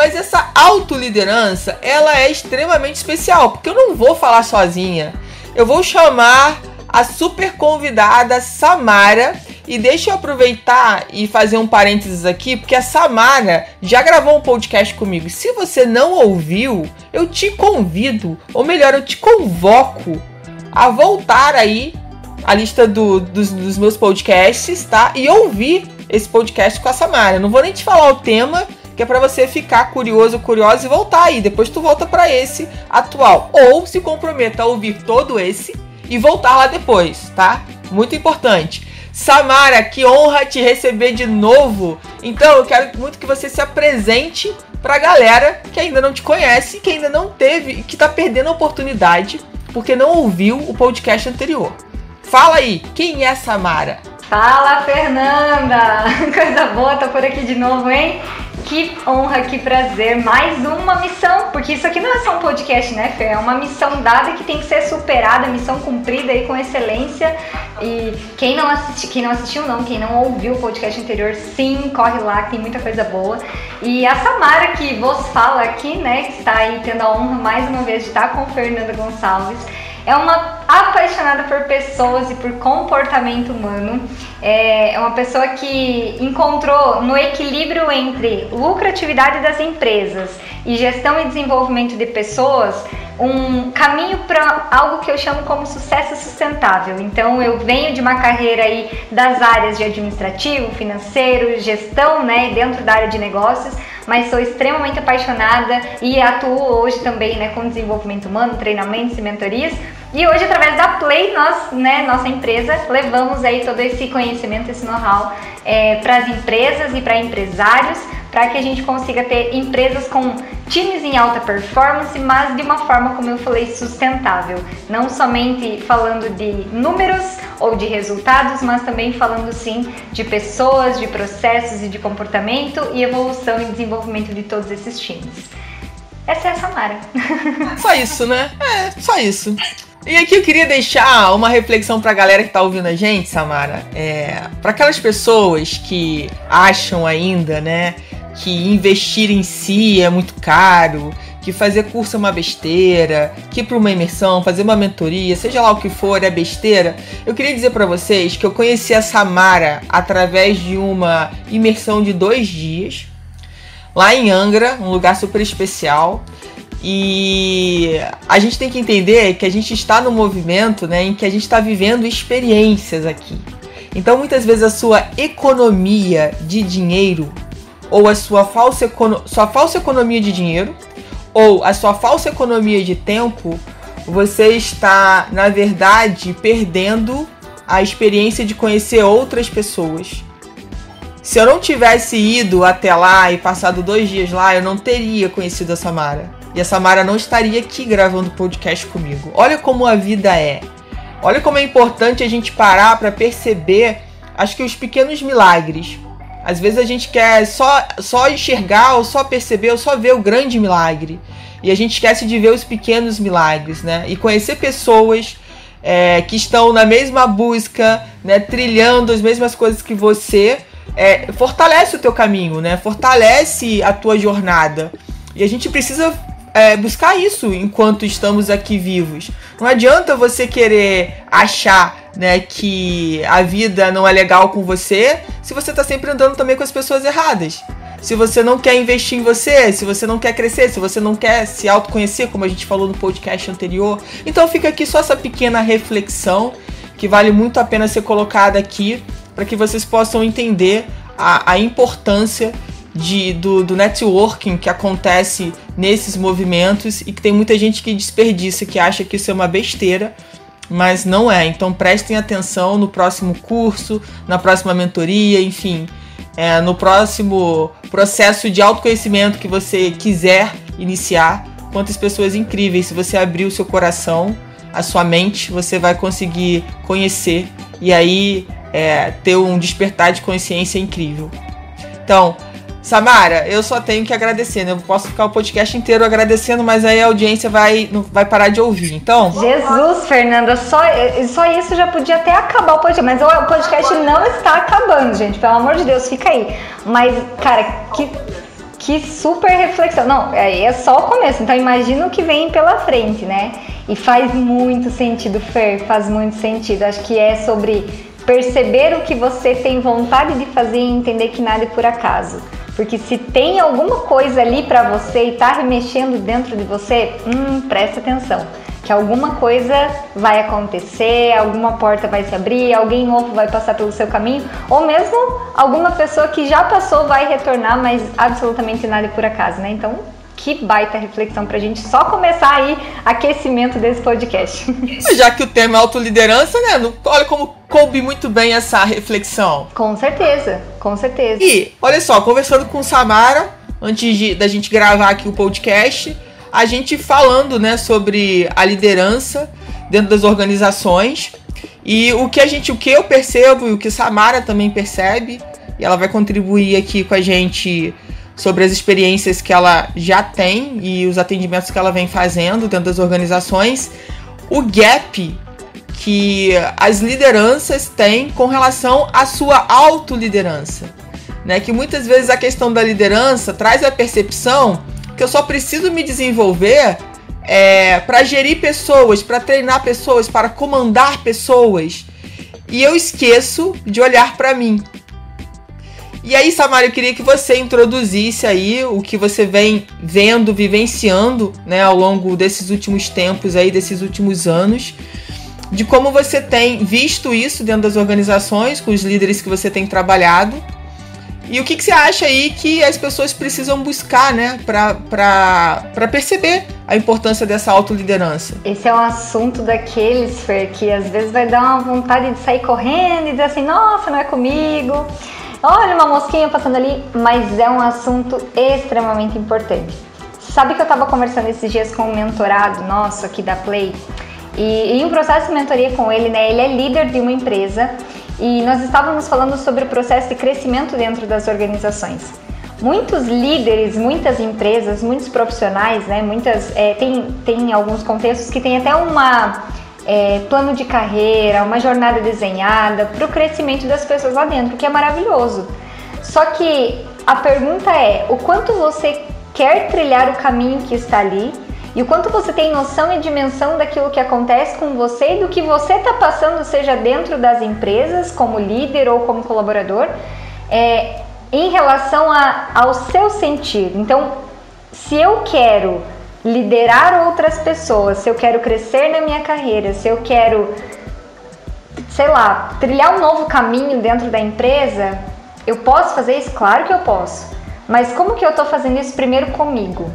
mas essa autoliderança, ela é extremamente especial, porque eu não vou falar sozinha. Eu vou chamar a super convidada Samara. E deixa eu aproveitar e fazer um parênteses aqui, porque a Samara já gravou um podcast comigo. Se você não ouviu, eu te convido, ou melhor, eu te convoco a voltar aí a lista do, dos, dos meus podcasts, tá? E ouvir esse podcast com a Samara. Não vou nem te falar o tema, que é para você ficar curioso, curioso e voltar aí. Depois tu volta para esse atual. Ou se comprometa a ouvir todo esse e voltar lá depois, tá? Muito importante. Samara, que honra te receber de novo. Então eu quero muito que você se apresente pra galera que ainda não te conhece, que ainda não teve, que tá perdendo a oportunidade porque não ouviu o podcast anterior. Fala aí, quem é Samara? Fala, Fernanda! Coisa boa, tô por aqui de novo, hein? Que honra, que prazer. Mais uma missão, porque isso aqui não é só um podcast, né, Fer? É uma missão dada que tem que ser superada, missão cumprida aí com excelência. E quem não, assisti, quem não assistiu, não, quem não ouviu o podcast anterior, sim, corre lá, que tem muita coisa boa. E a Samara que vos fala aqui, né, que está aí tendo a honra mais uma vez de estar com Fernanda Gonçalves é uma apaixonada por pessoas e por comportamento humano. É uma pessoa que encontrou no equilíbrio entre lucratividade das empresas e gestão e desenvolvimento de pessoas um caminho para algo que eu chamo como sucesso sustentável. Então eu venho de uma carreira aí das áreas de administrativo, financeiro, gestão, né, dentro da área de negócios, mas sou extremamente apaixonada e atuo hoje também, né, com desenvolvimento humano, treinamentos e mentorias. E hoje através da Play, nós, né, nossa empresa, levamos aí todo esse conhecimento, esse know-how é, para as empresas e para empresários para que a gente consiga ter empresas com times em alta performance, mas de uma forma, como eu falei, sustentável. Não somente falando de números ou de resultados, mas também falando sim de pessoas, de processos e de comportamento e evolução e desenvolvimento de todos esses times. Essa é a Samara. Só isso, né? É, só isso. E aqui eu queria deixar uma reflexão pra galera que tá ouvindo a gente, Samara. É, para aquelas pessoas que acham ainda, né, que investir em si é muito caro, que fazer curso é uma besteira, que ir para uma imersão, fazer uma mentoria, seja lá o que for, é besteira. Eu queria dizer para vocês que eu conheci a Samara através de uma imersão de dois dias, lá em Angra, um lugar super especial. E a gente tem que entender que a gente está no movimento né, em que a gente está vivendo experiências aqui. Então, muitas vezes, a sua economia de dinheiro ou a sua falsa, sua falsa economia de dinheiro ou a sua falsa economia de tempo, você está, na verdade, perdendo a experiência de conhecer outras pessoas. Se eu não tivesse ido até lá e passado dois dias lá, eu não teria conhecido a Samara. E a Samara não estaria aqui gravando podcast comigo. Olha como a vida é. Olha como é importante a gente parar para perceber, acho que os pequenos milagres. Às vezes a gente quer só, só enxergar, ou só perceber, ou só ver o grande milagre. E a gente esquece de ver os pequenos milagres, né? E conhecer pessoas é, que estão na mesma busca, né? Trilhando as mesmas coisas que você. É, fortalece o teu caminho, né? Fortalece a tua jornada. E a gente precisa é, buscar isso enquanto estamos aqui vivos. Não adianta você querer achar né, que a vida não é legal com você se você está sempre andando também com as pessoas erradas. Se você não quer investir em você, se você não quer crescer, se você não quer se autoconhecer, como a gente falou no podcast anterior. Então fica aqui só essa pequena reflexão que vale muito a pena ser colocada aqui para que vocês possam entender a, a importância de, do, do networking que acontece nesses movimentos e que tem muita gente que desperdiça, que acha que isso é uma besteira, mas não é. Então prestem atenção no próximo curso, na próxima mentoria, enfim, é, no próximo processo de autoconhecimento que você quiser iniciar, quantas pessoas incríveis. Se você abrir o seu coração, a sua mente, você vai conseguir conhecer e aí é, ter um despertar de consciência incrível. Então, Samara, eu só tenho que agradecer, né? Eu posso ficar o podcast inteiro agradecendo, mas aí a audiência vai, vai parar de ouvir. Então. Jesus, Fernanda, só, só isso já podia até acabar o podcast. Mas o podcast não está acabando, gente. Pelo amor de Deus, fica aí. Mas, cara, que, que super reflexão. Não, aí é só o começo. Então imagina o que vem pela frente, né? E faz muito sentido, Fer, faz muito sentido. Acho que é sobre perceber o que você tem vontade de fazer e entender que nada é por acaso. Porque se tem alguma coisa ali para você e tá remexendo dentro de você, hum, presta atenção. Que alguma coisa vai acontecer, alguma porta vai se abrir, alguém novo vai passar pelo seu caminho, ou mesmo alguma pessoa que já passou vai retornar, mas absolutamente nada é por acaso, né? Então, que baita reflexão pra gente só começar aí aquecimento desse podcast. Já que o tema é autoliderança, né? Olha como coube muito bem essa reflexão. Com certeza, com certeza. E, olha só, conversando com Samara, antes de, da gente gravar aqui o podcast, a gente falando, né, sobre a liderança dentro das organizações. E o que a gente, o que eu percebo e o que Samara também percebe, e ela vai contribuir aqui com a gente sobre as experiências que ela já tem e os atendimentos que ela vem fazendo dentro das organizações, o gap que as lideranças têm com relação à sua autoliderança. Né? Que muitas vezes a questão da liderança traz a percepção que eu só preciso me desenvolver é, para gerir pessoas, para treinar pessoas, para comandar pessoas. E eu esqueço de olhar para mim. E aí, Samara, eu queria que você introduzisse aí o que você vem vendo, vivenciando, né, ao longo desses últimos tempos aí, desses últimos anos, de como você tem visto isso dentro das organizações, com os líderes que você tem trabalhado. E o que, que você acha aí que as pessoas precisam buscar, né, para perceber a importância dessa autoliderança? Esse é um assunto daqueles, Fer, que às vezes vai dar uma vontade de sair correndo e dizer assim: nossa, não é comigo olha uma mosquinha passando ali, mas é um assunto extremamente importante. Sabe que eu estava conversando esses dias com um mentorado nosso aqui da Play e em um processo de mentoria com ele, né? Ele é líder de uma empresa e nós estávamos falando sobre o processo de crescimento dentro das organizações. Muitos líderes, muitas empresas, muitos profissionais, né? Muitas é, tem, tem alguns contextos que tem até uma é, plano de carreira, uma jornada desenhada para o crescimento das pessoas lá dentro, que é maravilhoso. Só que a pergunta é: o quanto você quer trilhar o caminho que está ali e o quanto você tem noção e dimensão daquilo que acontece com você e do que você está passando, seja dentro das empresas, como líder ou como colaborador, é, em relação a, ao seu sentir. Então, se eu quero liderar outras pessoas, se eu quero crescer na minha carreira, se eu quero, sei lá, trilhar um novo caminho dentro da empresa, eu posso fazer isso? Claro que eu posso. Mas como que eu estou fazendo isso primeiro comigo?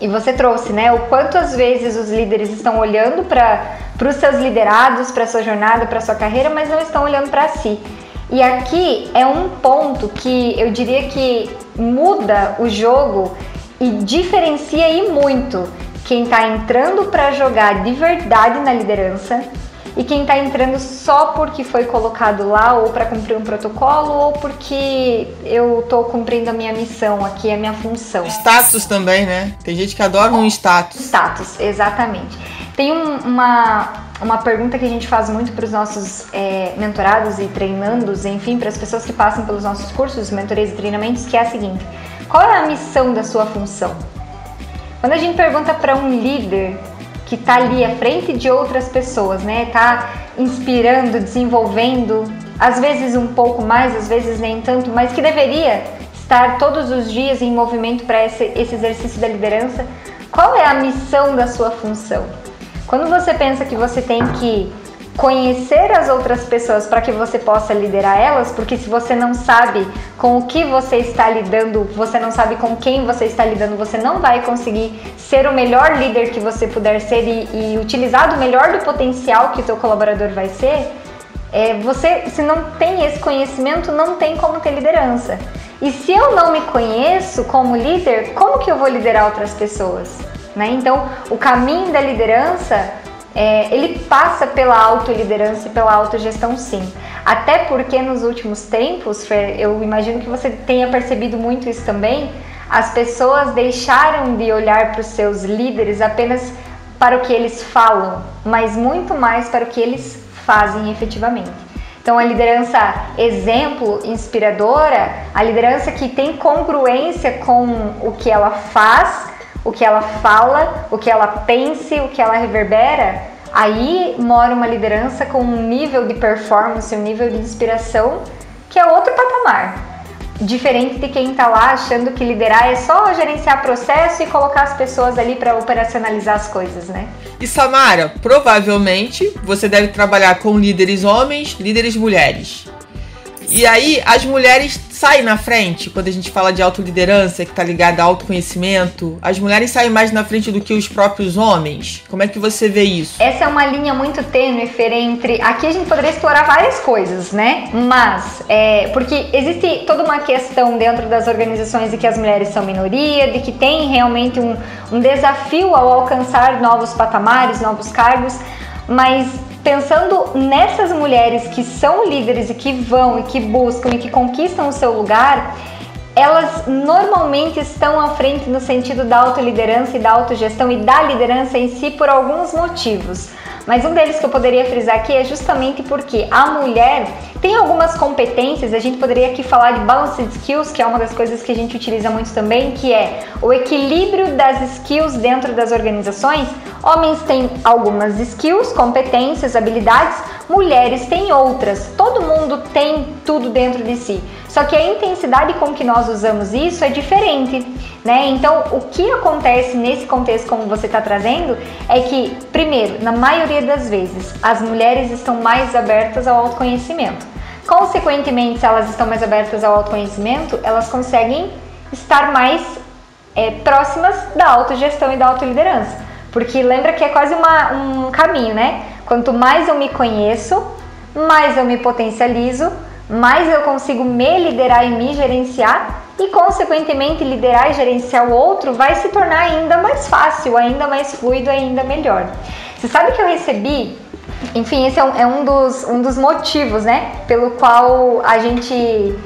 E você trouxe, né? O quanto às vezes os líderes estão olhando para os seus liderados, para sua jornada, para sua carreira, mas não estão olhando para si. E aqui é um ponto que eu diria que muda o jogo e diferencia e muito quem está entrando para jogar de verdade na liderança e quem está entrando só porque foi colocado lá ou para cumprir um protocolo ou porque eu estou cumprindo a minha missão aqui, a minha função. Status também, né? Tem gente que adora um status. Status, exatamente. Tem um, uma, uma pergunta que a gente faz muito para os nossos é, mentorados e treinandos, enfim, para as pessoas que passam pelos nossos cursos, mentorias e treinamentos, que é a seguinte: qual é a missão da sua função? Quando a gente pergunta para um líder que está ali à frente de outras pessoas, né, está inspirando, desenvolvendo, às vezes um pouco mais, às vezes nem tanto, mas que deveria estar todos os dias em movimento para esse, esse exercício da liderança, qual é a missão da sua função? Quando você pensa que você tem que conhecer as outras pessoas para que você possa liderar elas, porque se você não sabe com o que você está lidando, você não sabe com quem você está lidando, você não vai conseguir ser o melhor líder que você puder ser e, e utilizar do melhor do potencial que o seu colaborador vai ser. É, você, se não tem esse conhecimento, não tem como ter liderança. E se eu não me conheço como líder, como que eu vou liderar outras pessoas? Né? Então, o caminho da liderança é, ele passa pela autoliderança e pela autogestão sim. Até porque nos últimos tempos, Fer, eu imagino que você tenha percebido muito isso também, as pessoas deixaram de olhar para os seus líderes apenas para o que eles falam, mas muito mais para o que eles fazem efetivamente. Então, a liderança exemplo, inspiradora, a liderança que tem congruência com o que ela faz, o que ela fala, o que ela pensa, o que ela reverbera, aí mora uma liderança com um nível de performance, um nível de inspiração que é outro patamar. Diferente de quem está lá achando que liderar é só gerenciar processo e colocar as pessoas ali para operacionalizar as coisas, né? E Samara, provavelmente você deve trabalhar com líderes homens, líderes mulheres. E aí as mulheres saem na frente quando a gente fala de autoliderança, que está ligada a autoconhecimento. As mulheres saem mais na frente do que os próprios homens. Como é que você vê isso? Essa é uma linha muito tênue, Fer, entre. Aqui a gente poderia explorar várias coisas, né? Mas, é, porque existe toda uma questão dentro das organizações de que as mulheres são minoria, de que tem realmente um, um desafio ao alcançar novos patamares, novos cargos, mas pensando nessas mulheres que são líderes e que vão e que buscam e que conquistam o seu lugar, elas normalmente estão à frente no sentido da autoliderança e da autogestão e da liderança em si por alguns motivos. Mas um deles que eu poderia frisar aqui é justamente porque a mulher tem algumas competências, a gente poderia aqui falar de balanced skills, que é uma das coisas que a gente utiliza muito também, que é o equilíbrio das skills dentro das organizações. Homens têm algumas skills, competências, habilidades, mulheres têm outras. Todo mundo tem tudo dentro de si. Só que a intensidade com que nós usamos isso é diferente, né? Então, o que acontece nesse contexto como você está trazendo é que, primeiro, na maioria das vezes, as mulheres estão mais abertas ao autoconhecimento. Consequentemente, se elas estão mais abertas ao autoconhecimento, elas conseguem estar mais é, próximas da autogestão e da autoliderança. Porque lembra que é quase uma, um caminho, né? Quanto mais eu me conheço, mais eu me potencializo, mais eu consigo me liderar e me gerenciar e, consequentemente, liderar e gerenciar o outro vai se tornar ainda mais fácil, ainda mais fluido, ainda melhor. Você sabe que eu recebi, enfim, esse é um, é um, dos, um dos motivos, né, pelo qual a gente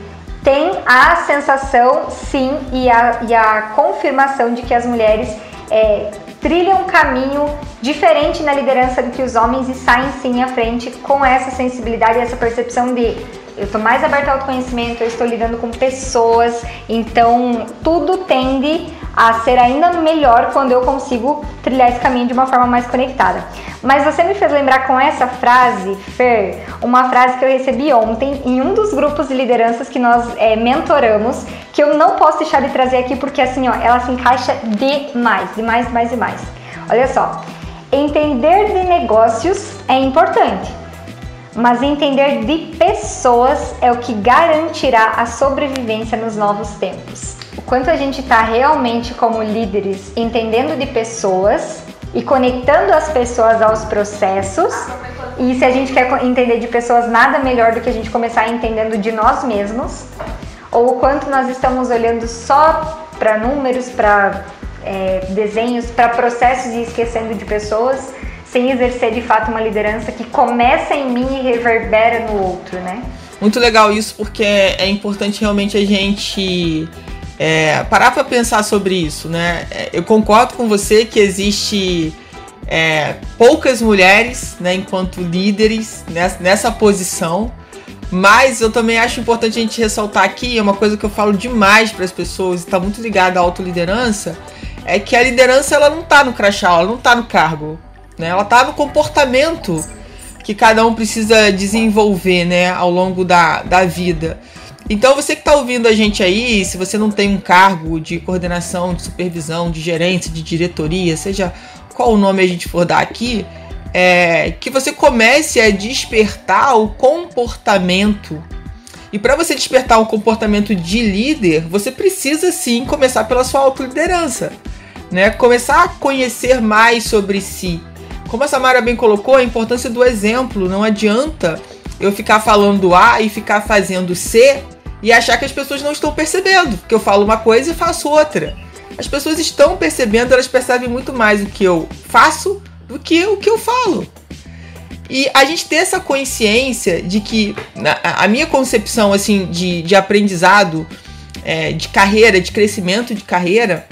tem a sensação, sim, e a, e a confirmação de que as mulheres é, trilham um caminho diferente na liderança do que os homens e saem sim à frente com essa sensibilidade e essa percepção de eu estou mais aberta ao autoconhecimento, eu estou lidando com pessoas, então tudo tende a ser ainda melhor quando eu consigo trilhar esse caminho de uma forma mais conectada. Mas você me fez lembrar com essa frase, Fer, uma frase que eu recebi ontem em um dos grupos de lideranças que nós é, mentoramos, que eu não posso deixar de trazer aqui porque assim, ó, ela se encaixa demais, demais, demais, demais. Olha só, entender de negócios é importante mas entender de pessoas é o que garantirá a sobrevivência nos novos tempos. O quanto a gente está realmente como líderes entendendo de pessoas e conectando as pessoas aos processos. E se a gente quer entender de pessoas, nada melhor do que a gente começar entendendo de nós mesmos. Ou o quanto nós estamos olhando só para números, para é, desenhos, para processos e esquecendo de pessoas sem exercer de fato uma liderança que começa em mim e reverbera no outro, né? Muito legal isso, porque é importante realmente a gente é, parar para pensar sobre isso, né? É, eu concordo com você que existe é, poucas mulheres, né, enquanto líderes nessa, nessa posição, mas eu também acho importante a gente ressaltar aqui, é uma coisa que eu falo demais para as pessoas, está muito ligada à autoliderança, é que a liderança ela não está no crachá, ela não está no cargo. Né? Ela tá no comportamento que cada um precisa desenvolver né, ao longo da, da vida. Então você que está ouvindo a gente aí, se você não tem um cargo de coordenação, de supervisão, de gerência, de diretoria, seja qual o nome a gente for dar aqui, é, que você comece a despertar o comportamento. E para você despertar um comportamento de líder, você precisa sim começar pela sua autoliderança, né? Começar a conhecer mais sobre si, como a Samara bem colocou, a importância do exemplo. Não adianta eu ficar falando A e ficar fazendo C e achar que as pessoas não estão percebendo, que eu falo uma coisa e faço outra. as pessoas estão percebendo, elas percebem muito mais o que eu faço do que o que eu falo. E a gente ter essa consciência de que a minha concepção assim de, de aprendizado, é, de carreira, de crescimento de carreira,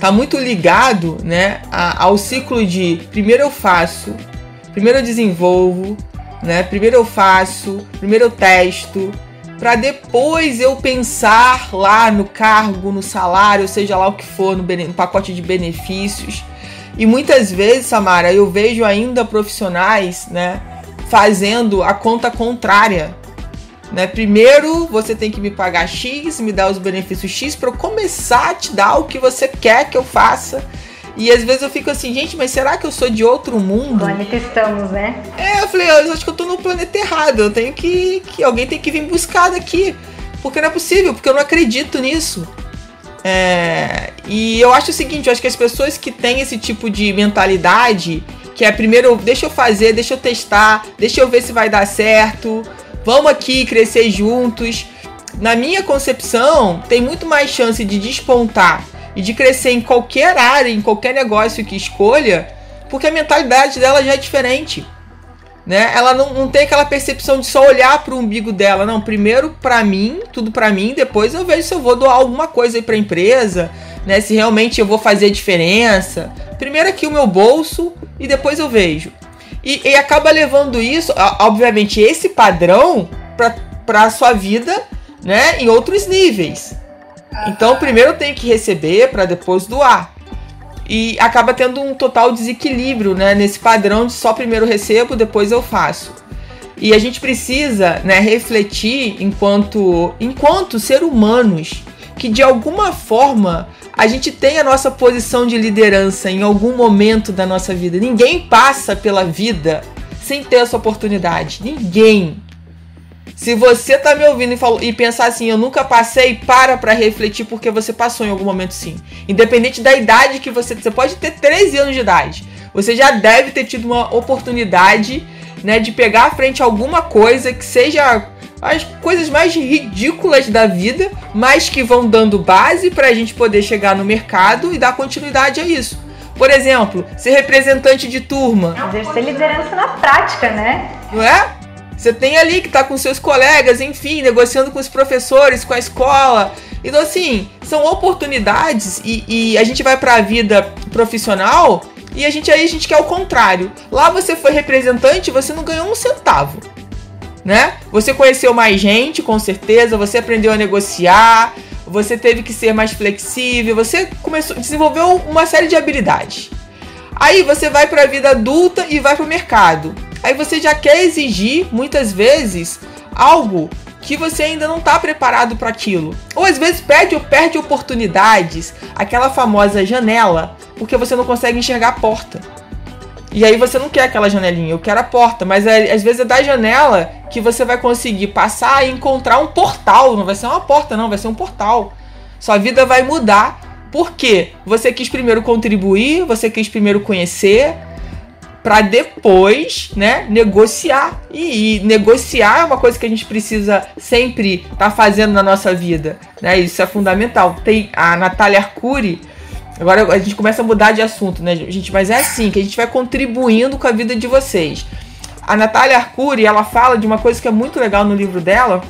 tá muito ligado né, ao ciclo de primeiro eu faço, primeiro eu desenvolvo, né, primeiro eu faço, primeiro eu testo, para depois eu pensar lá no cargo, no salário, seja lá o que for, no, no pacote de benefícios. E muitas vezes, Samara, eu vejo ainda profissionais, né, fazendo a conta contrária. Né? Primeiro você tem que me pagar X, me dar os benefícios X para eu começar a te dar o que você quer que eu faça. E às vezes eu fico assim, gente, mas será que eu sou de outro mundo? Planeta estamos, né? É, eu falei, eu acho que eu tô no planeta errado. Eu tenho que. que alguém tem que vir buscar daqui. Porque não é possível, porque eu não acredito nisso. É, e eu acho o seguinte, eu acho que as pessoas que têm esse tipo de mentalidade, que é primeiro, deixa eu fazer, deixa eu testar, deixa eu ver se vai dar certo, vamos aqui crescer juntos. Na minha concepção, tem muito mais chance de despontar e de crescer em qualquer área, em qualquer negócio que escolha, porque a mentalidade dela já é diferente. Né? Ela não, não tem aquela percepção de só olhar para o umbigo dela, não. Primeiro para mim, tudo para mim, depois eu vejo se eu vou doar alguma coisa para a empresa, né? Se realmente eu vou fazer diferença. Primeiro aqui o meu bolso e depois eu vejo. E, e acaba levando isso, obviamente, esse padrão para a sua vida, né? Em outros níveis. Então, primeiro tenho que receber para depois doar. E acaba tendo um total desequilíbrio, né, nesse padrão de só primeiro recebo, depois eu faço. E a gente precisa, né, refletir enquanto enquanto ser humanos que de alguma forma a gente tem a nossa posição de liderança em algum momento da nossa vida. Ninguém passa pela vida sem ter essa oportunidade. Ninguém. Se você tá me ouvindo e, falo, e pensar assim, eu nunca passei, para pra refletir porque você passou em algum momento sim. Independente da idade que você. Você pode ter 13 anos de idade. Você já deve ter tido uma oportunidade, né, de pegar à frente alguma coisa que seja as coisas mais ridículas da vida, mas que vão dando base para a gente poder chegar no mercado e dar continuidade a isso. Por exemplo, ser representante de turma. Exercer liderança na prática, né? Não é? Você tem ali que tá com seus colegas, enfim, negociando com os professores, com a escola. Então, assim, são oportunidades e, e a gente vai para a vida profissional e a gente aí a gente quer o contrário. Lá você foi representante, você não ganhou um centavo. Né? Você conheceu mais gente, com certeza, você aprendeu a negociar, você teve que ser mais flexível, você começou, desenvolveu uma série de habilidades. Aí você vai para a vida adulta e vai para o mercado. Aí você já quer exigir, muitas vezes, algo que você ainda não está preparado para aquilo. Ou às vezes perde ou perde oportunidades, aquela famosa janela, porque você não consegue enxergar a porta. E aí você não quer aquela janelinha, eu quero a porta, mas é, às vezes é da janela que você vai conseguir passar e encontrar um portal, não vai ser uma porta não, vai ser um portal. Sua vida vai mudar porque você quis primeiro contribuir, você quis primeiro conhecer, para depois, né, negociar. E, e, negociar é uma coisa que a gente precisa sempre estar tá fazendo na nossa vida, né? Isso é fundamental. Tem a Natália Arcuri, agora a gente começa a mudar de assunto, né, gente? Mas é assim que a gente vai contribuindo com a vida de vocês. A Natália Arcuri, ela fala de uma coisa que é muito legal no livro dela,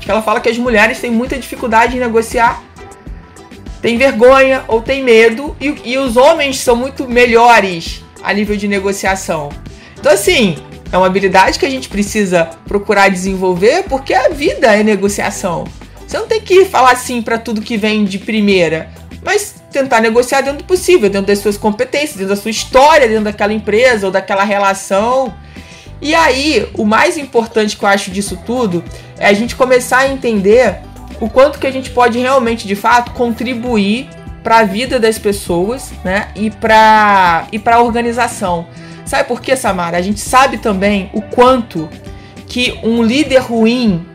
que ela fala que as mulheres têm muita dificuldade em negociar tem vergonha ou tem medo e, e os homens são muito melhores a nível de negociação. Então, assim, é uma habilidade que a gente precisa procurar desenvolver porque a vida é negociação. Você não tem que falar assim para tudo que vem de primeira, mas tentar negociar dentro do possível, dentro das suas competências, dentro da sua história, dentro daquela empresa ou daquela relação. E aí, o mais importante que eu acho disso tudo é a gente começar a entender o quanto que a gente pode realmente, de fato, contribuir para a vida das pessoas, né? E para e para a organização. Sabe por quê, Samara? A gente sabe também o quanto que um líder ruim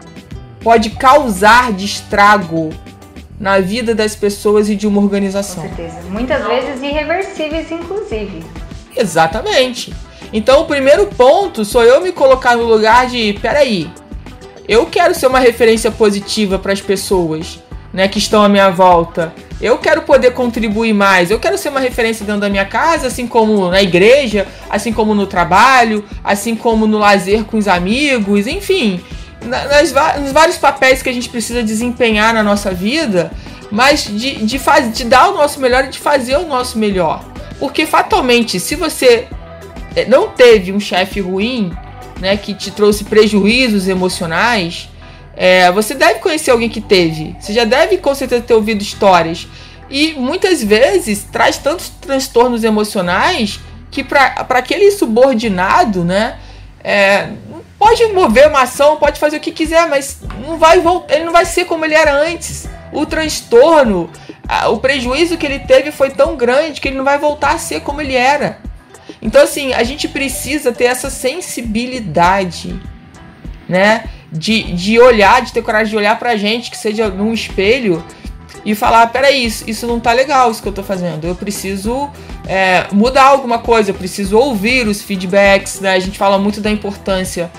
pode causar de estrago na vida das pessoas e de uma organização. Com certeza. Muitas vezes irreversíveis, inclusive. Exatamente. Então, o primeiro ponto sou eu me colocar no lugar de, peraí, eu quero ser uma referência positiva para as pessoas. né, que estão à minha volta. Eu quero poder contribuir mais, eu quero ser uma referência dentro da minha casa, assim como na igreja, assim como no trabalho, assim como no lazer com os amigos, enfim, nas, nos vários papéis que a gente precisa desempenhar na nossa vida, mas de, de, faz, de dar o nosso melhor e de fazer o nosso melhor. Porque fatalmente, se você eh, não teve um chefe ruim, né, que te trouxe prejuízos emocionais, é, você deve conhecer alguém que teve. Você já deve com certeza ter ouvido histórias. E muitas vezes traz tantos transtornos emocionais que para aquele subordinado, né, é, pode mover uma ação, pode fazer o que quiser, mas não vai voltar, ele não vai ser como ele era antes. O transtorno, o prejuízo que ele teve foi tão grande que ele não vai voltar a ser como ele era. Então, assim, a gente precisa ter essa sensibilidade, né? De, de olhar, de ter coragem de olhar pra gente, que seja num espelho, e falar: peraí, isso, isso não tá legal, isso que eu tô fazendo. Eu preciso é, mudar alguma coisa, eu preciso ouvir os feedbacks, né? A gente fala muito da importância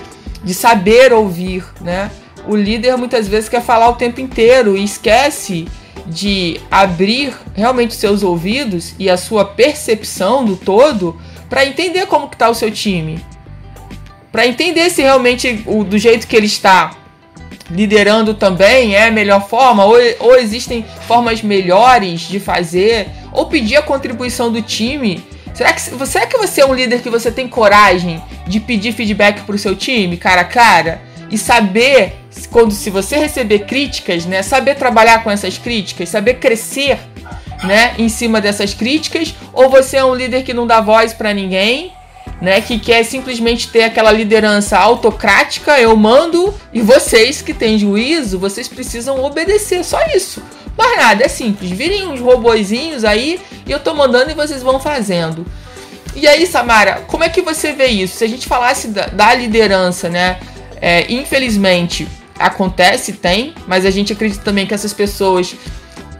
de saber ouvir, né? O líder muitas vezes quer falar o tempo inteiro e esquece de abrir realmente seus ouvidos e a sua percepção do todo para entender como que tá o seu time. Para entender se realmente o, do jeito que ele está liderando também é a melhor forma, ou, ou existem formas melhores de fazer, ou pedir a contribuição do time. Será que, será que você é um líder que você tem coragem de pedir feedback para o seu time, cara a cara? E saber, quando se você receber críticas, né? Saber trabalhar com essas críticas, saber crescer né, em cima dessas críticas, ou você é um líder que não dá voz para ninguém, né, que quer simplesmente ter aquela liderança autocrática, eu mando e vocês que têm juízo, vocês precisam obedecer, só isso. Mais nada, é simples. Virem uns robozinhos aí e eu tô mandando e vocês vão fazendo. E aí, Samara, como é que você vê isso? Se a gente falasse da, da liderança, né? É, infelizmente acontece, tem, mas a gente acredita também que essas pessoas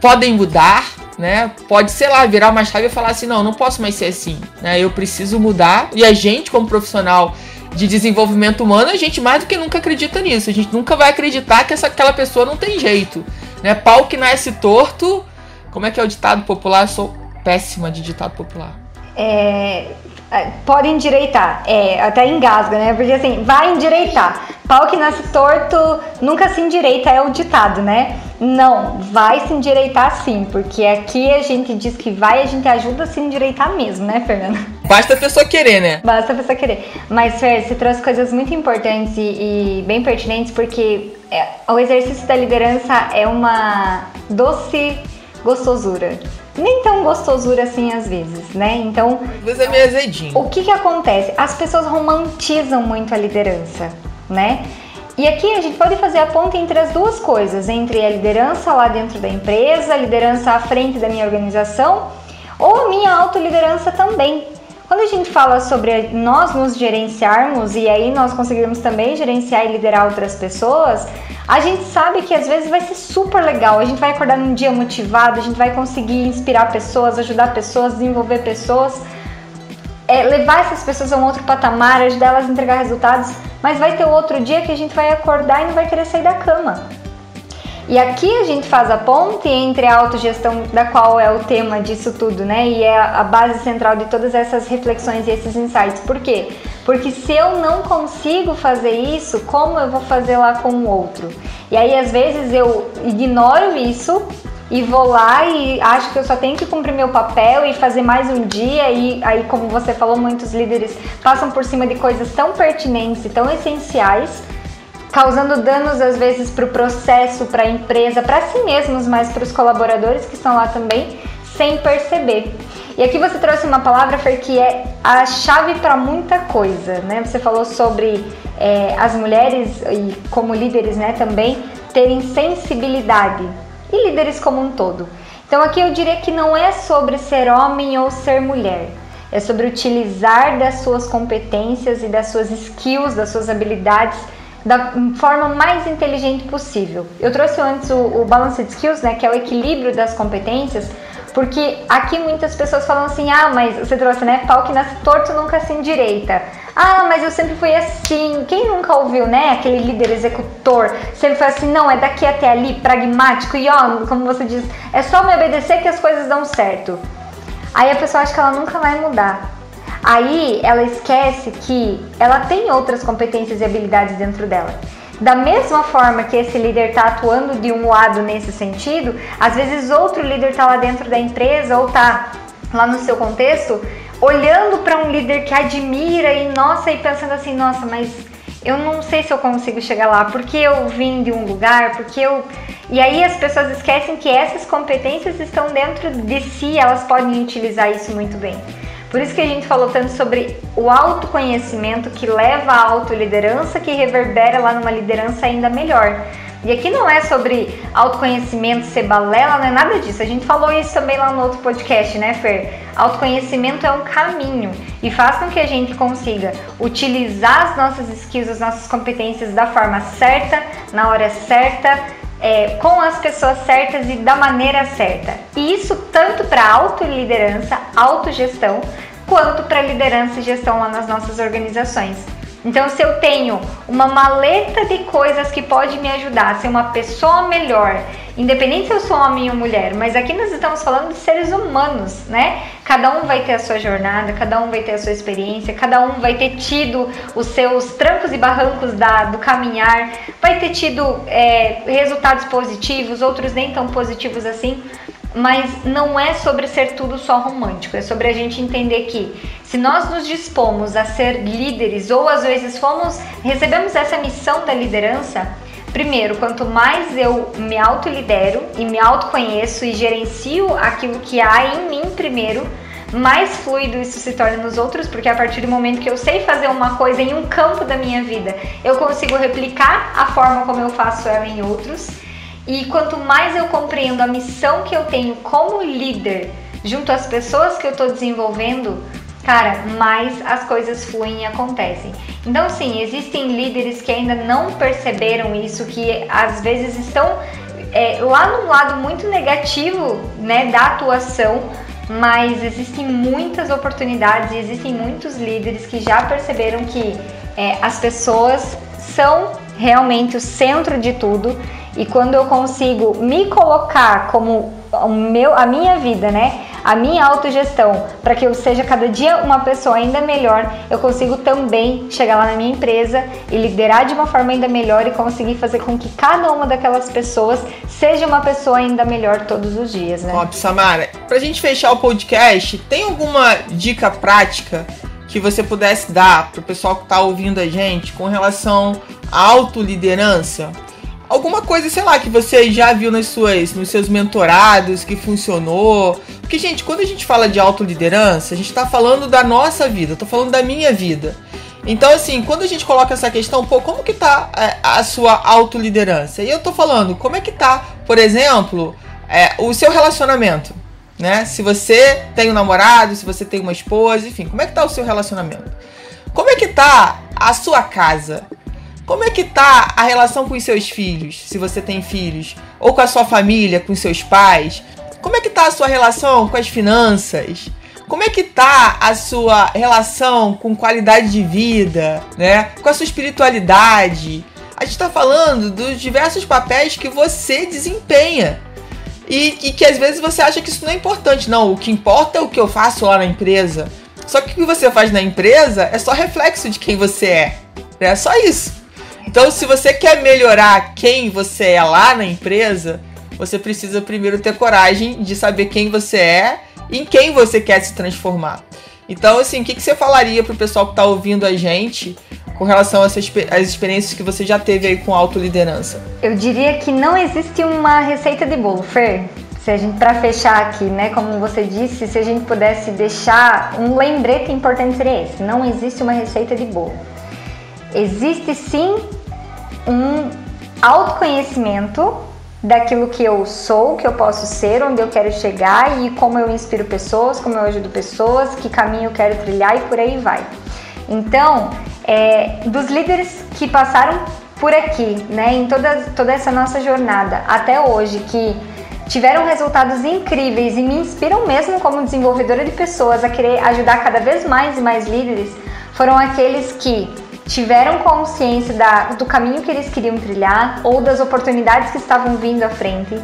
podem mudar, né? Pode, sei lá, virar uma chave e falar assim: não, não posso mais ser assim, né? Eu preciso mudar. E a gente, como profissional de desenvolvimento humano, a gente mais do que nunca acredita nisso. A gente nunca vai acreditar que essa, aquela pessoa não tem jeito, né? Pau que nasce torto. Como é que é o ditado popular? Eu sou péssima de ditado popular. É, pode endireitar, é, até engasga, né? Porque assim, vai endireitar. Pau que nasce torto nunca se endireita, é o ditado, né? Não, vai se endireitar sim, porque aqui a gente diz que vai, a gente ajuda a se endireitar mesmo, né, Fernanda? Basta a pessoa querer, né? Basta a pessoa querer. Mas, Fer, você trouxe coisas muito importantes e, e bem pertinentes, porque é, o exercício da liderança é uma doce gostosura nem tão gostosura assim às vezes, né? Então. Vezes é meio azedinho. O que que acontece? As pessoas romantizam muito a liderança, né? E aqui a gente pode fazer a ponte entre as duas coisas, entre a liderança lá dentro da empresa, a liderança à frente da minha organização, ou a minha autoliderança também. Quando a gente fala sobre nós nos gerenciarmos e aí nós conseguirmos também gerenciar e liderar outras pessoas, a gente sabe que às vezes vai ser super legal. A gente vai acordar num dia motivado, a gente vai conseguir inspirar pessoas, ajudar pessoas, desenvolver pessoas, é, levar essas pessoas a um outro patamar, ajudar elas a entregar resultados. Mas vai ter outro dia que a gente vai acordar e não vai querer sair da cama. E aqui a gente faz a ponte entre a autogestão, da qual é o tema disso tudo, né? E é a base central de todas essas reflexões e esses insights. Por quê? Porque se eu não consigo fazer isso, como eu vou fazer lá com o outro? E aí às vezes eu ignoro isso e vou lá e acho que eu só tenho que cumprir meu papel e fazer mais um dia e aí como você falou, muitos líderes passam por cima de coisas tão pertinentes e tão essenciais causando danos às vezes para o processo, para a empresa, para si mesmos, mas para os colaboradores que estão lá também, sem perceber. E aqui você trouxe uma palavra, Fer, que é a chave para muita coisa, né? Você falou sobre é, as mulheres e como líderes, né, também terem sensibilidade e líderes como um todo. Então aqui eu diria que não é sobre ser homem ou ser mulher. É sobre utilizar das suas competências e das suas skills, das suas habilidades da forma mais inteligente possível. Eu trouxe antes o, o Balanced Skills, né, que é o equilíbrio das competências, porque aqui muitas pessoas falam assim: ah, mas você trouxe, né? Pau que nasce torto nunca se endireita. Ah, mas eu sempre fui assim. Quem nunca ouviu, né? Aquele líder executor. Sempre foi assim, não, é daqui até ali, pragmático. E ó, como você diz, é só me obedecer que as coisas dão certo. Aí a pessoa acha que ela nunca vai mudar. Aí ela esquece que ela tem outras competências e habilidades dentro dela. Da mesma forma que esse líder está atuando de um lado nesse sentido, às vezes outro líder está lá dentro da empresa ou está lá no seu contexto olhando para um líder que admira e nossa e pensando assim, nossa, mas eu não sei se eu consigo chegar lá, porque eu vim de um lugar, porque eu. E aí as pessoas esquecem que essas competências estão dentro de si, elas podem utilizar isso muito bem. Por isso que a gente falou tanto sobre o autoconhecimento que leva à autoliderança, que reverbera lá numa liderança ainda melhor. E aqui não é sobre autoconhecimento, ser balela, não é nada disso. A gente falou isso também lá no outro podcast, né, Fer? Autoconhecimento é um caminho e faz com que a gente consiga utilizar as nossas skills, as nossas competências da forma certa, na hora certa, é, com as pessoas certas e da maneira certa. E isso tanto para autoliderança, autogestão, quanto para liderança e gestão lá nas nossas organizações. Então, se eu tenho uma maleta de coisas que pode me ajudar a ser uma pessoa melhor, independente se eu sou homem ou mulher, mas aqui nós estamos falando de seres humanos, né? Cada um vai ter a sua jornada, cada um vai ter a sua experiência, cada um vai ter tido os seus trancos e barrancos da, do caminhar, vai ter tido é, resultados positivos, outros nem tão positivos assim mas não é sobre ser tudo só romântico, é sobre a gente entender que se nós nos dispomos a ser líderes ou às vezes fomos, recebemos essa missão da liderança, primeiro, quanto mais eu me autolidero e me autoconheço e gerencio aquilo que há em mim primeiro, mais fluido isso se torna nos outros, porque a partir do momento que eu sei fazer uma coisa em um campo da minha vida, eu consigo replicar a forma como eu faço ela em outros. E quanto mais eu compreendo a missão que eu tenho como líder junto às pessoas que eu estou desenvolvendo, cara, mais as coisas fluem e acontecem. Então, sim, existem líderes que ainda não perceberam isso, que às vezes estão é, lá num lado muito negativo né, da atuação, mas existem muitas oportunidades e existem muitos líderes que já perceberam que é, as pessoas são realmente o centro de tudo e quando eu consigo me colocar como o meu, a minha vida, né? A minha autogestão, para que eu seja cada dia uma pessoa ainda melhor, eu consigo também chegar lá na minha empresa e liderar de uma forma ainda melhor e conseguir fazer com que cada uma daquelas pessoas seja uma pessoa ainda melhor todos os dias, né? Óbvio, Samara. Pra gente fechar o podcast, tem alguma dica prática que você pudesse dar pro pessoal que tá ouvindo a gente com relação à autoliderança? Alguma coisa, sei lá, que você já viu nas suas, nos seus mentorados, que funcionou. Porque, gente, quando a gente fala de autoliderança, a gente está falando da nossa vida, eu tô falando da minha vida. Então, assim, quando a gente coloca essa questão, pô, como que tá é, a sua autoliderança? E eu tô falando, como é que tá, por exemplo, é, o seu relacionamento? Né? Se você tem um namorado, se você tem uma esposa, enfim, como é que tá o seu relacionamento? Como é que tá a sua casa? Como é que tá a relação com os seus filhos, se você tem filhos, ou com a sua família, com os seus pais? Como é que tá a sua relação com as finanças? Como é que tá a sua relação com qualidade de vida, né? Com a sua espiritualidade? A gente está falando dos diversos papéis que você desempenha. E, e, que às vezes você acha que isso não é importante. Não, o que importa é o que eu faço lá na empresa. Só que o que você faz na empresa é só reflexo de quem você é. É só isso. Então, se você quer melhorar quem você é lá na empresa, você precisa primeiro ter coragem de saber quem você é e em quem você quer se transformar. Então, assim, o que, que você falaria pro pessoal que está ouvindo a gente com relação às experiências que você já teve aí com autoliderança? Eu diria que não existe uma receita de bolo, Fer. Se a gente, para fechar aqui, né, como você disse, se a gente pudesse deixar um lembrete importante seria esse: não existe uma receita de bolo. Existe sim um autoconhecimento daquilo que eu sou, que eu posso ser, onde eu quero chegar e como eu inspiro pessoas, como eu ajudo pessoas, que caminho eu quero trilhar e por aí vai. Então, é, dos líderes que passaram por aqui, né, em toda, toda essa nossa jornada até hoje, que tiveram resultados incríveis e me inspiram mesmo como desenvolvedora de pessoas a querer ajudar cada vez mais e mais líderes, foram aqueles que tiveram consciência da, do caminho que eles queriam trilhar ou das oportunidades que estavam vindo à frente,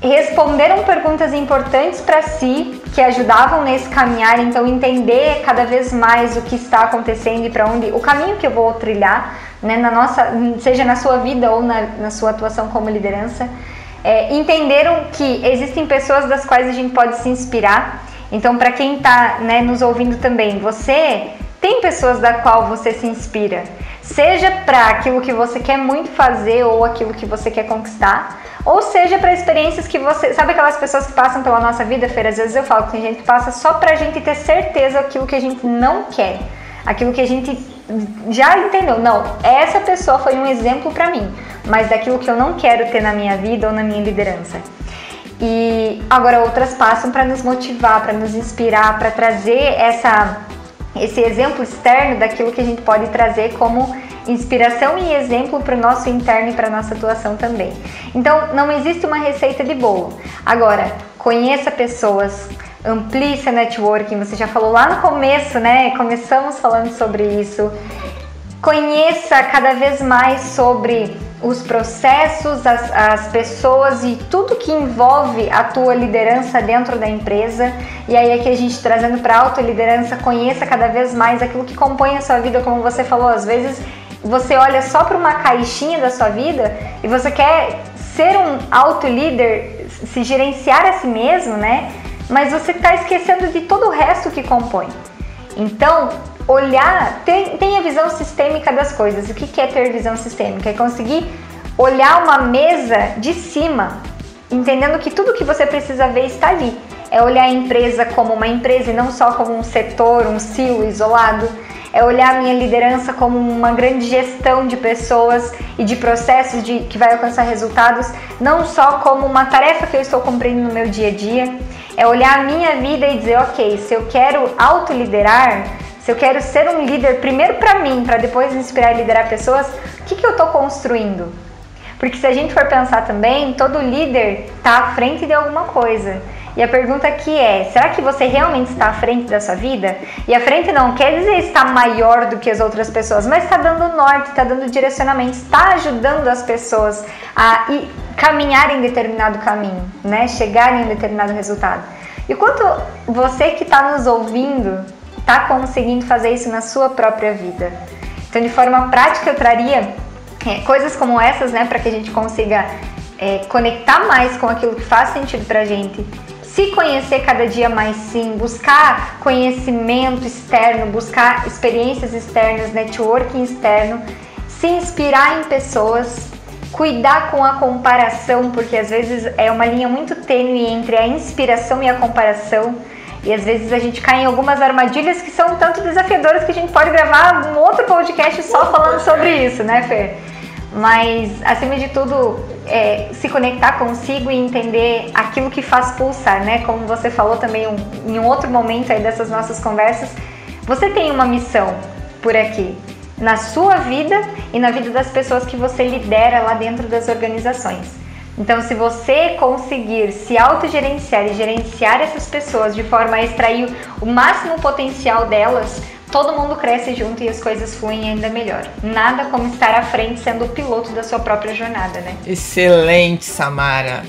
responderam perguntas importantes para si que ajudavam nesse caminhar, então entender cada vez mais o que está acontecendo e para onde o caminho que eu vou trilhar, né, na nossa, seja na sua vida ou na, na sua atuação como liderança, é, entenderam que existem pessoas das quais a gente pode se inspirar. Então, para quem está né, nos ouvindo também, você tem pessoas da qual você se inspira, seja para aquilo que você quer muito fazer ou aquilo que você quer conquistar, ou seja para experiências que você. Sabe aquelas pessoas que passam pela nossa vida, Feira? Às vezes eu falo que tem gente que passa só pra gente ter certeza daquilo que a gente não quer, aquilo que a gente já entendeu. Não, essa pessoa foi um exemplo para mim, mas daquilo que eu não quero ter na minha vida ou na minha liderança. E agora outras passam para nos motivar, para nos inspirar, para trazer essa esse exemplo externo daquilo que a gente pode trazer como inspiração e exemplo para o nosso interno e para a nossa atuação também. Então, não existe uma receita de bolo. Agora, conheça pessoas, amplie seu networking. Você já falou lá no começo, né? Começamos falando sobre isso. Conheça cada vez mais sobre os processos, as, as pessoas e tudo que envolve a tua liderança dentro da empresa. E aí aqui a gente trazendo para a autoliderança, conheça cada vez mais aquilo que compõe a sua vida, como você falou, às vezes você olha só para uma caixinha da sua vida e você quer ser um auto-líder, se gerenciar a si mesmo, né? Mas você está esquecendo de todo o resto que compõe. Então, olhar, tem, tem a visão sistêmica das coisas. O que, que é ter visão sistêmica? É conseguir olhar uma mesa de cima, entendendo que tudo que você precisa ver está ali. É olhar a empresa como uma empresa e não só como um setor, um silo isolado. É olhar a minha liderança como uma grande gestão de pessoas e de processos de, que vai alcançar resultados, não só como uma tarefa que eu estou cumprindo no meu dia a dia. É olhar a minha vida e dizer, ok, se eu quero autoliderar, se eu quero ser um líder primeiro para mim, para depois inspirar e liderar pessoas, o que, que eu estou construindo? Porque se a gente for pensar também, todo líder está à frente de alguma coisa. E a pergunta aqui é: será que você realmente está à frente da sua vida? E à frente não quer dizer estar maior do que as outras pessoas, mas está dando norte, está dando direcionamento, está ajudando as pessoas a ir, caminhar em determinado caminho, né? Chegar em determinado resultado. E quanto você que está nos ouvindo está conseguindo fazer isso na sua própria vida. Então, de forma prática, eu traria é, coisas como essas, né, para que a gente consiga é, conectar mais com aquilo que faz sentido para gente, se conhecer cada dia mais sim, buscar conhecimento externo, buscar experiências externas, networking externo, se inspirar em pessoas, cuidar com a comparação, porque às vezes é uma linha muito tênue entre a inspiração e a comparação. E às vezes a gente cai em algumas armadilhas que são tanto desafiadoras que a gente pode gravar um outro podcast só falando sobre isso, né, Fer? Mas, acima de tudo, é, se conectar consigo e entender aquilo que faz pulsar, né? Como você falou também um, em um outro momento aí dessas nossas conversas, você tem uma missão por aqui, na sua vida e na vida das pessoas que você lidera lá dentro das organizações. Então, se você conseguir se autogerenciar e gerenciar essas pessoas de forma a extrair o máximo potencial delas, todo mundo cresce junto e as coisas fluem ainda melhor. Nada como estar à frente sendo o piloto da sua própria jornada, né? Excelente, Samara.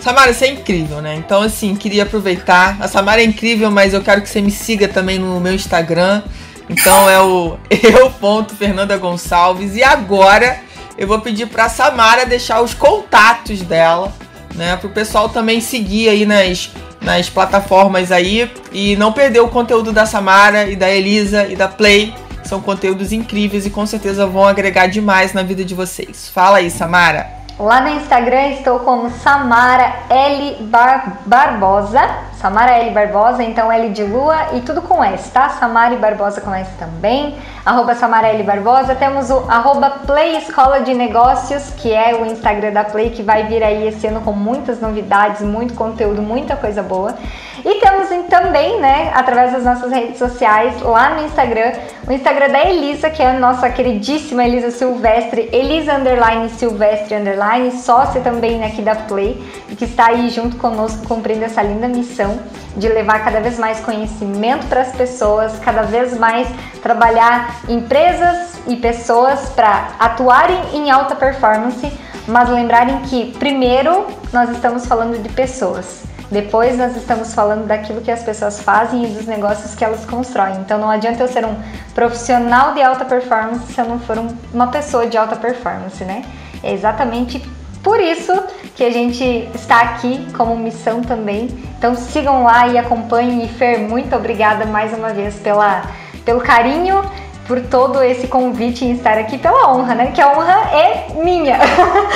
Samara, você é incrível, né? Então, assim, queria aproveitar. A Samara é incrível, mas eu quero que você me siga também no meu Instagram. Então é o eu.fernandagonçalves. E agora eu vou pedir para Samara deixar os contatos dela, né, para o pessoal também seguir aí nas, nas plataformas aí e não perder o conteúdo da Samara e da Elisa e da Play. São conteúdos incríveis e com certeza vão agregar demais na vida de vocês. Fala aí, Samara. Lá no Instagram estou como Samara L Bar Barbosa Samara L Barbosa, então L de Lua e tudo com S, tá? Samara e Barbosa com S também. Arroba Samara L Barbosa. Temos o arroba Play Escola de Negócios, que é o Instagram da Play, que vai vir aí esse ano com muitas novidades, muito conteúdo, muita coisa boa. E temos também, né, através das nossas redes sociais, lá no Instagram, o Instagram da Elisa, que é a nossa queridíssima Elisa Silvestre, Elisa Underline Silvestre Underline, sócia também aqui da Play, que está aí junto conosco cumprindo essa linda missão missão de levar cada vez mais conhecimento para as pessoas, cada vez mais trabalhar empresas e pessoas para atuarem em alta performance, mas lembrarem que primeiro nós estamos falando de pessoas. Depois nós estamos falando daquilo que as pessoas fazem e dos negócios que elas constroem. Então não adianta eu ser um profissional de alta performance se eu não for um, uma pessoa de alta performance, né? É exatamente por isso que a gente está aqui como missão também. Então sigam lá e acompanhem. E Fer, muito obrigada mais uma vez pela, pelo carinho, por todo esse convite em estar aqui, pela honra, né? Que a honra é minha.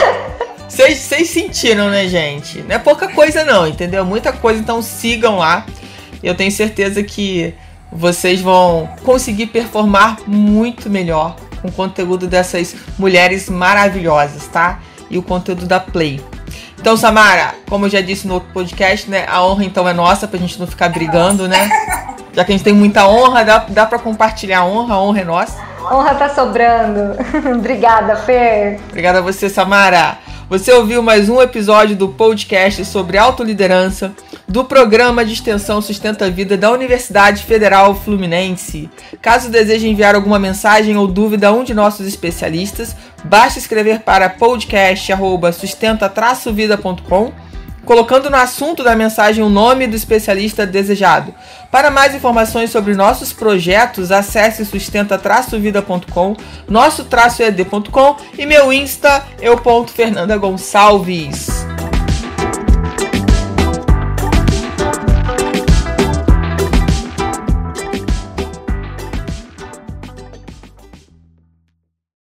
Vocês sentiram, né, gente? Não é pouca coisa, não, entendeu? Muita coisa, então sigam lá. Eu tenho certeza que vocês vão conseguir performar muito melhor com o conteúdo dessas mulheres maravilhosas, tá? E o conteúdo da Play. Então, Samara, como eu já disse no outro podcast, né? A honra então é nossa pra gente não ficar brigando, né? Já que a gente tem muita honra, dá, dá pra compartilhar a honra, a honra é nossa. Honra tá sobrando. Obrigada, Fer. Obrigada a você, Samara. Você ouviu mais um episódio do podcast sobre autoliderança do programa de extensão Sustenta a Vida da Universidade Federal Fluminense. Caso deseje enviar alguma mensagem ou dúvida a um de nossos especialistas, basta escrever para podcast@sustenta-vida.com colocando no assunto da mensagem o nome do especialista desejado. Para mais informações sobre nossos projetos, acesse sustenta-vida.com, nosso-ed.com e meu Insta, eu.fernandagonçalves.